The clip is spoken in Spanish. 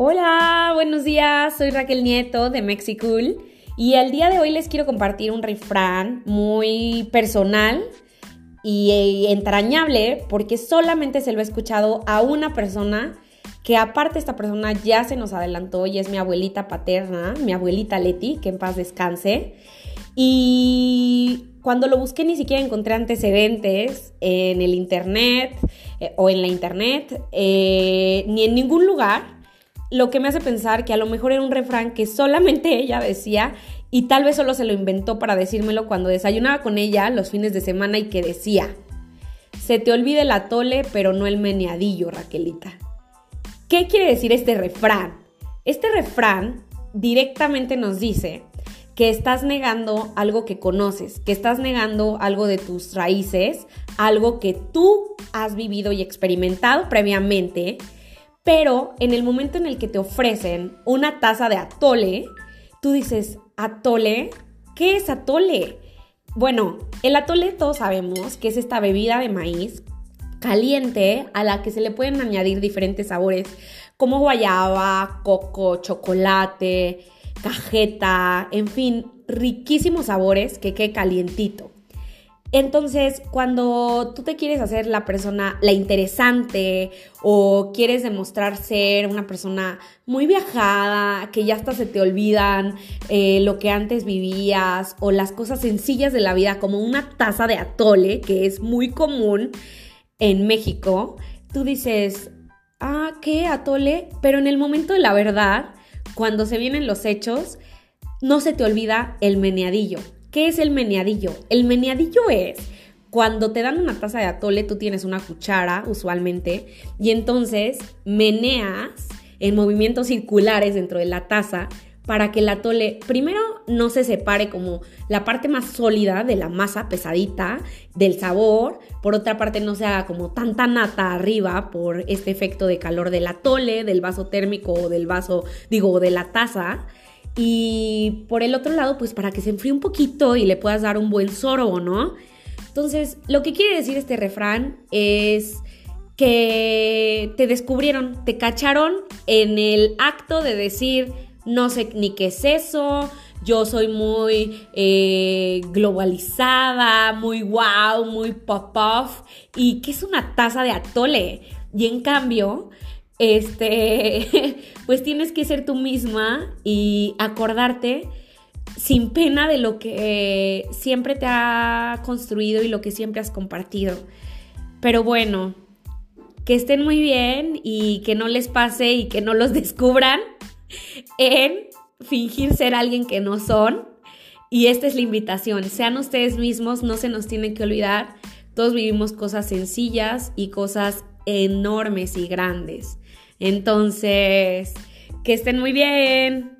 Hola, buenos días, soy Raquel Nieto de Mexicool y el día de hoy les quiero compartir un refrán muy personal y entrañable porque solamente se lo he escuchado a una persona que aparte esta persona ya se nos adelantó y es mi abuelita paterna, mi abuelita Leti, que en paz descanse. Y cuando lo busqué ni siquiera encontré antecedentes en el internet eh, o en la internet, eh, ni en ningún lugar lo que me hace pensar que a lo mejor era un refrán que solamente ella decía y tal vez solo se lo inventó para decírmelo cuando desayunaba con ella los fines de semana y que decía, se te olvide el atole pero no el meneadillo, Raquelita. ¿Qué quiere decir este refrán? Este refrán directamente nos dice que estás negando algo que conoces, que estás negando algo de tus raíces, algo que tú has vivido y experimentado previamente pero en el momento en el que te ofrecen una taza de atole, tú dices, ¿atole? ¿Qué es atole? Bueno, el atole todos sabemos que es esta bebida de maíz caliente a la que se le pueden añadir diferentes sabores como guayaba, coco, chocolate, cajeta, en fin, riquísimos sabores que quede calientito. Entonces, cuando tú te quieres hacer la persona, la interesante, o quieres demostrar ser una persona muy viajada, que ya hasta se te olvidan eh, lo que antes vivías, o las cosas sencillas de la vida, como una taza de atole, que es muy común en México, tú dices, ah, ¿qué atole? Pero en el momento de la verdad, cuando se vienen los hechos, no se te olvida el meneadillo ¿Qué es el meneadillo? El meneadillo es cuando te dan una taza de atole, tú tienes una cuchara usualmente y entonces meneas en movimientos circulares dentro de la taza para que el atole primero no se separe como la parte más sólida de la masa pesadita del sabor, por otra parte no se haga como tanta nata arriba por este efecto de calor del atole, del vaso térmico o del vaso, digo, de la taza y por el otro lado, pues para que se enfríe un poquito y le puedas dar un buen sorbo, ¿no? Entonces, lo que quiere decir este refrán es que te descubrieron, te cacharon en el acto de decir, no sé ni qué es eso, yo soy muy eh, globalizada, muy wow, muy pop-off, y que es una taza de atole. Y en cambio, este, pues tienes que ser tú misma y acordarte sin pena de lo que siempre te ha construido y lo que siempre has compartido. Pero bueno, que estén muy bien y que no les pase y que no los descubran en fingir ser alguien que no son. Y esta es la invitación, sean ustedes mismos, no se nos tienen que olvidar, todos vivimos cosas sencillas y cosas enormes y grandes. Entonces, que estén muy bien.